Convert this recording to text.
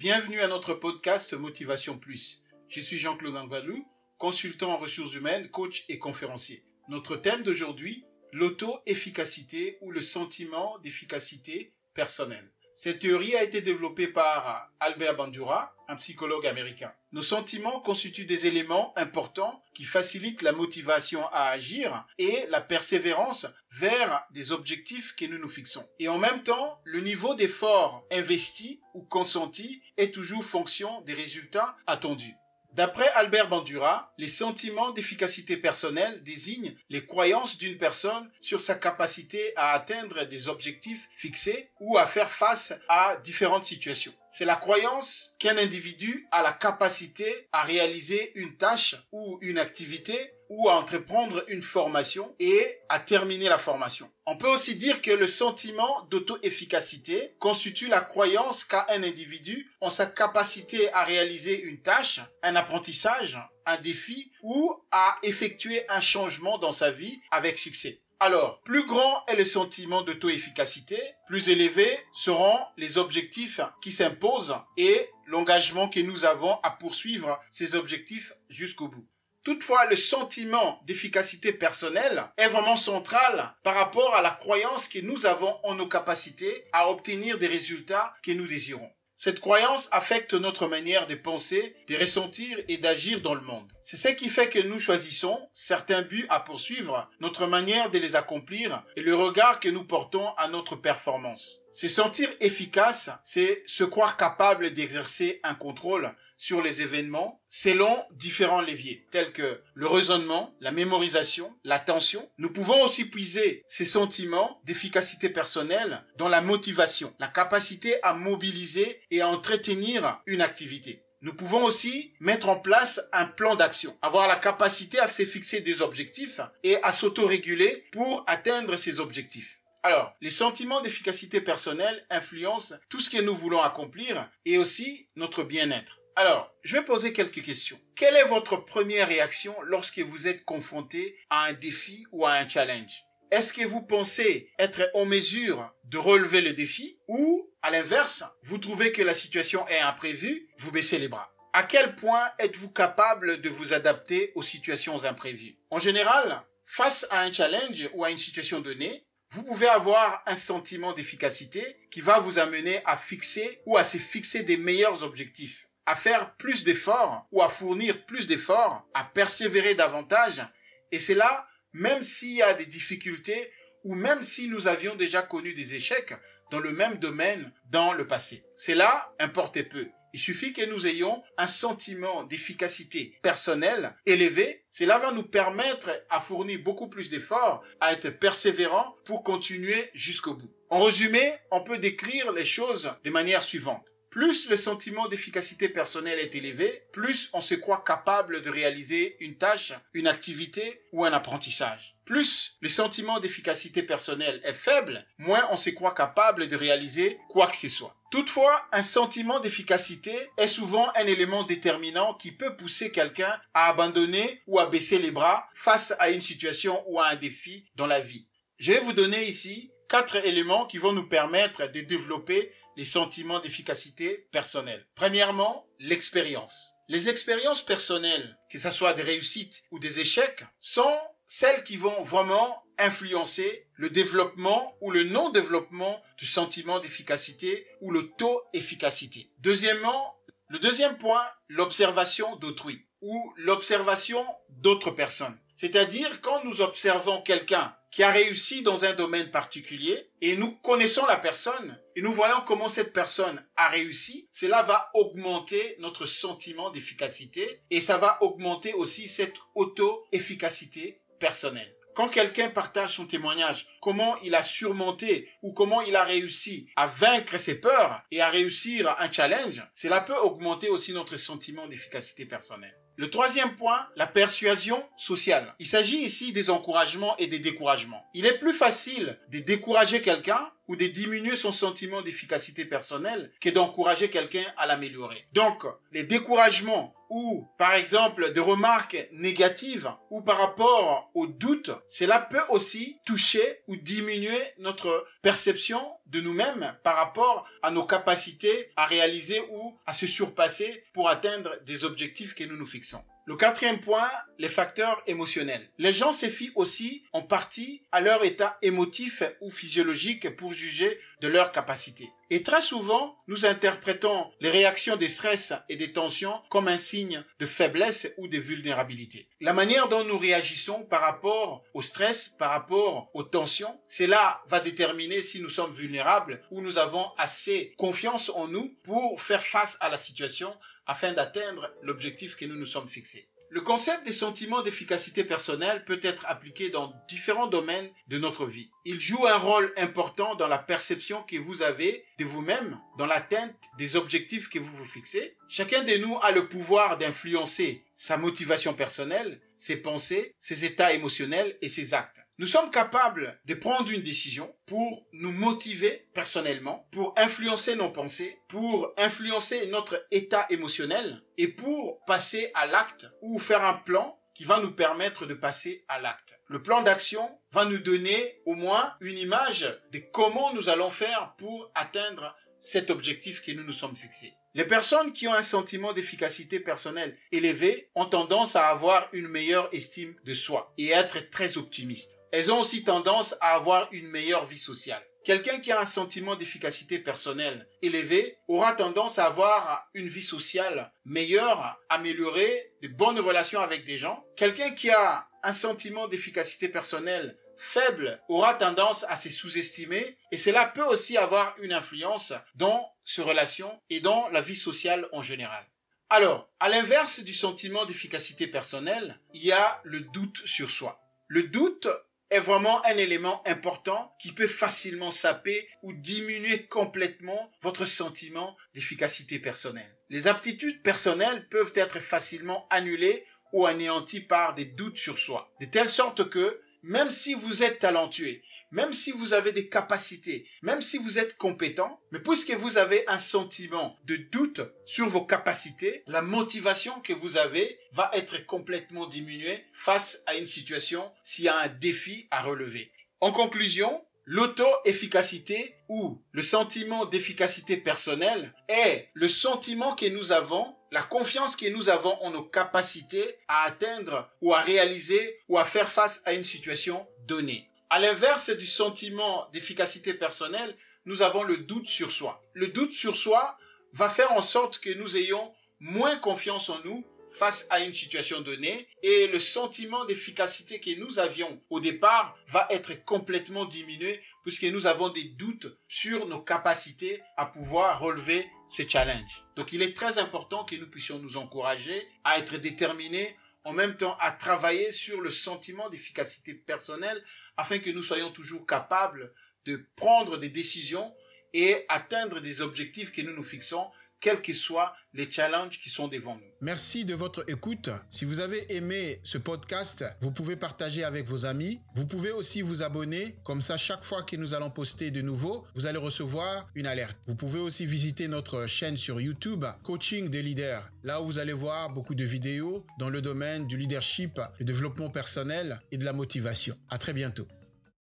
Bienvenue à notre podcast Motivation Plus. Je suis Jean-Claude Angbalou, consultant en ressources humaines, coach et conférencier. Notre thème d'aujourd'hui, l'auto-efficacité ou le sentiment d'efficacité personnelle. Cette théorie a été développée par Albert Bandura, un psychologue américain. Nos sentiments constituent des éléments importants qui facilitent la motivation à agir et la persévérance vers des objectifs que nous nous fixons. Et en même temps, le niveau d'effort investi ou consenti est toujours fonction des résultats attendus. D'après Albert Bandura, les sentiments d'efficacité personnelle désignent les croyances d'une personne sur sa capacité à atteindre des objectifs fixés ou à faire face à différentes situations. C'est la croyance qu'un individu a la capacité à réaliser une tâche ou une activité ou à entreprendre une formation et à terminer la formation. On peut aussi dire que le sentiment d'auto-efficacité constitue la croyance qu'a un individu en sa capacité à réaliser une tâche, un apprentissage, un défi ou à effectuer un changement dans sa vie avec succès. Alors, plus grand est le sentiment d'auto-efficacité, plus élevés seront les objectifs qui s'imposent et l'engagement que nous avons à poursuivre ces objectifs jusqu'au bout. Toutefois, le sentiment d'efficacité personnelle est vraiment central par rapport à la croyance que nous avons en nos capacités à obtenir des résultats que nous désirons. Cette croyance affecte notre manière de penser, de ressentir et d'agir dans le monde. C'est ce qui fait que nous choisissons certains buts à poursuivre, notre manière de les accomplir et le regard que nous portons à notre performance. Se sentir efficace, c'est se croire capable d'exercer un contrôle sur les événements selon différents leviers tels que le raisonnement, la mémorisation, l'attention. Nous pouvons aussi puiser ces sentiments d'efficacité personnelle dans la motivation, la capacité à mobiliser et à entretenir une activité. Nous pouvons aussi mettre en place un plan d'action, avoir la capacité à se fixer des objectifs et à s'autoréguler pour atteindre ces objectifs. Alors, les sentiments d'efficacité personnelle influencent tout ce que nous voulons accomplir et aussi notre bien-être. Alors, je vais poser quelques questions. Quelle est votre première réaction lorsque vous êtes confronté à un défi ou à un challenge? Est-ce que vous pensez être en mesure de relever le défi ou, à l'inverse, vous trouvez que la situation est imprévue, vous baissez les bras? À quel point êtes-vous capable de vous adapter aux situations imprévues? En général, face à un challenge ou à une situation donnée, vous pouvez avoir un sentiment d'efficacité qui va vous amener à fixer ou à se fixer des meilleurs objectifs à faire plus d'efforts ou à fournir plus d'efforts, à persévérer davantage. Et c'est là, même s'il y a des difficultés ou même si nous avions déjà connu des échecs dans le même domaine dans le passé. Cela importe peu. Il suffit que nous ayons un sentiment d'efficacité personnelle élevé. Cela va nous permettre à fournir beaucoup plus d'efforts, à être persévérants pour continuer jusqu'au bout. En résumé, on peut décrire les choses de manière suivante. Plus le sentiment d'efficacité personnelle est élevé, plus on se croit capable de réaliser une tâche, une activité ou un apprentissage. Plus le sentiment d'efficacité personnelle est faible, moins on se croit capable de réaliser quoi que ce soit. Toutefois, un sentiment d'efficacité est souvent un élément déterminant qui peut pousser quelqu'un à abandonner ou à baisser les bras face à une situation ou à un défi dans la vie. Je vais vous donner ici quatre éléments qui vont nous permettre de développer les sentiments d'efficacité personnelle. Premièrement, l'expérience. Les expériences personnelles, que ce soit des réussites ou des échecs, sont celles qui vont vraiment influencer le développement ou le non-développement du sentiment d'efficacité ou le taux efficacité. Deuxièmement, le deuxième point, l'observation d'autrui ou l'observation d'autres personnes. C'est-à-dire quand nous observons quelqu'un qui a réussi dans un domaine particulier et nous connaissons la personne et nous voyons comment cette personne a réussi, cela va augmenter notre sentiment d'efficacité et ça va augmenter aussi cette auto-efficacité personnelle. Quand quelqu'un partage son témoignage, comment il a surmonté ou comment il a réussi à vaincre ses peurs et à réussir un challenge, cela peut augmenter aussi notre sentiment d'efficacité personnelle. Le troisième point, la persuasion sociale. Il s'agit ici des encouragements et des découragements. Il est plus facile de décourager quelqu'un ou de diminuer son sentiment d'efficacité personnelle que d'encourager quelqu'un à l'améliorer. Donc, les découragements ou par exemple des remarques négatives ou par rapport aux doutes, cela peut aussi toucher ou diminuer notre perception de nous-mêmes par rapport à nos capacités à réaliser ou à se surpasser pour atteindre des objectifs que nous nous fixons. Le quatrième point, les facteurs émotionnels. Les gens se fient aussi en partie à leur état émotif ou physiologique pour juger de leur capacité. Et très souvent, nous interprétons les réactions des stress et des tensions comme un signe de faiblesse ou de vulnérabilité. La manière dont nous réagissons par rapport au stress, par rapport aux tensions, cela va déterminer si nous sommes vulnérables ou nous avons assez confiance en nous pour faire face à la situation afin d'atteindre l'objectif que nous nous sommes fixés. Le concept des sentiments d'efficacité personnelle peut être appliqué dans différents domaines de notre vie. Il joue un rôle important dans la perception que vous avez de vous-même, dans l'atteinte des objectifs que vous vous fixez. Chacun de nous a le pouvoir d'influencer sa motivation personnelle, ses pensées, ses états émotionnels et ses actes. Nous sommes capables de prendre une décision pour nous motiver personnellement, pour influencer nos pensées, pour influencer notre état émotionnel et pour passer à l'acte ou faire un plan qui va nous permettre de passer à l'acte. Le plan d'action va nous donner au moins une image de comment nous allons faire pour atteindre cet objectif que nous nous sommes fixés. Les personnes qui ont un sentiment d'efficacité personnelle élevé ont tendance à avoir une meilleure estime de soi et être très optimistes. Elles ont aussi tendance à avoir une meilleure vie sociale. Quelqu'un qui a un sentiment d'efficacité personnelle élevé aura tendance à avoir une vie sociale meilleure, améliorée, de bonnes relations avec des gens. Quelqu'un qui a un sentiment d'efficacité personnelle faible aura tendance à se sous-estimer et cela peut aussi avoir une influence dans ses relations et dans la vie sociale en général. Alors, à l'inverse du sentiment d'efficacité personnelle, il y a le doute sur soi. Le doute est vraiment un élément important qui peut facilement saper ou diminuer complètement votre sentiment d'efficacité personnelle. Les aptitudes personnelles peuvent être facilement annulées ou anéanties par des doutes sur soi, de telle sorte que même si vous êtes talentueux, même si vous avez des capacités, même si vous êtes compétent, mais puisque vous avez un sentiment de doute sur vos capacités, la motivation que vous avez va être complètement diminuée face à une situation s'il y a un défi à relever. En conclusion, l'auto-efficacité ou le sentiment d'efficacité personnelle est le sentiment que nous avons la confiance que nous avons en nos capacités à atteindre ou à réaliser ou à faire face à une situation donnée. À l'inverse du sentiment d'efficacité personnelle, nous avons le doute sur soi. Le doute sur soi va faire en sorte que nous ayons moins confiance en nous face à une situation donnée et le sentiment d'efficacité que nous avions au départ va être complètement diminué puisque nous avons des doutes sur nos capacités à pouvoir relever ces challenges. Donc il est très important que nous puissions nous encourager à être déterminés en même temps à travailler sur le sentiment d'efficacité personnelle afin que nous soyons toujours capables de prendre des décisions et atteindre des objectifs que nous nous fixons, quels que soient les challenges qui sont devant nous. Merci de votre écoute. Si vous avez aimé ce podcast, vous pouvez partager avec vos amis. Vous pouvez aussi vous abonner. Comme ça, chaque fois que nous allons poster de nouveau, vous allez recevoir une alerte. Vous pouvez aussi visiter notre chaîne sur YouTube, Coaching des leaders. Là où vous allez voir beaucoup de vidéos dans le domaine du leadership, du développement personnel et de la motivation. À très bientôt.